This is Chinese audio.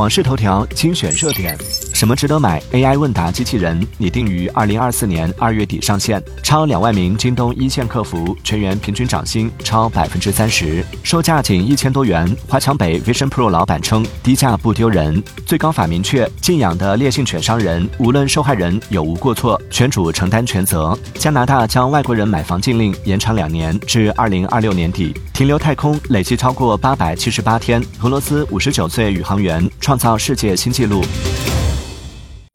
网视头条精选热点：什么值得买？AI 问答机器人拟定于二零二四年二月底上线，超两万名京东一线客服，全员平均涨薪超百分之三十，售价仅一千多元。华强北 Vision Pro 老板称，低价不丢人。最高法明确，禁养的烈性犬伤人，无论受害人有无过错，犬主承担全责。加拿大将外国人买房禁令延长两年，至二零二六年底。停留太空累计超过八百七十八天。俄罗斯五十九岁宇航员创造世界新纪录。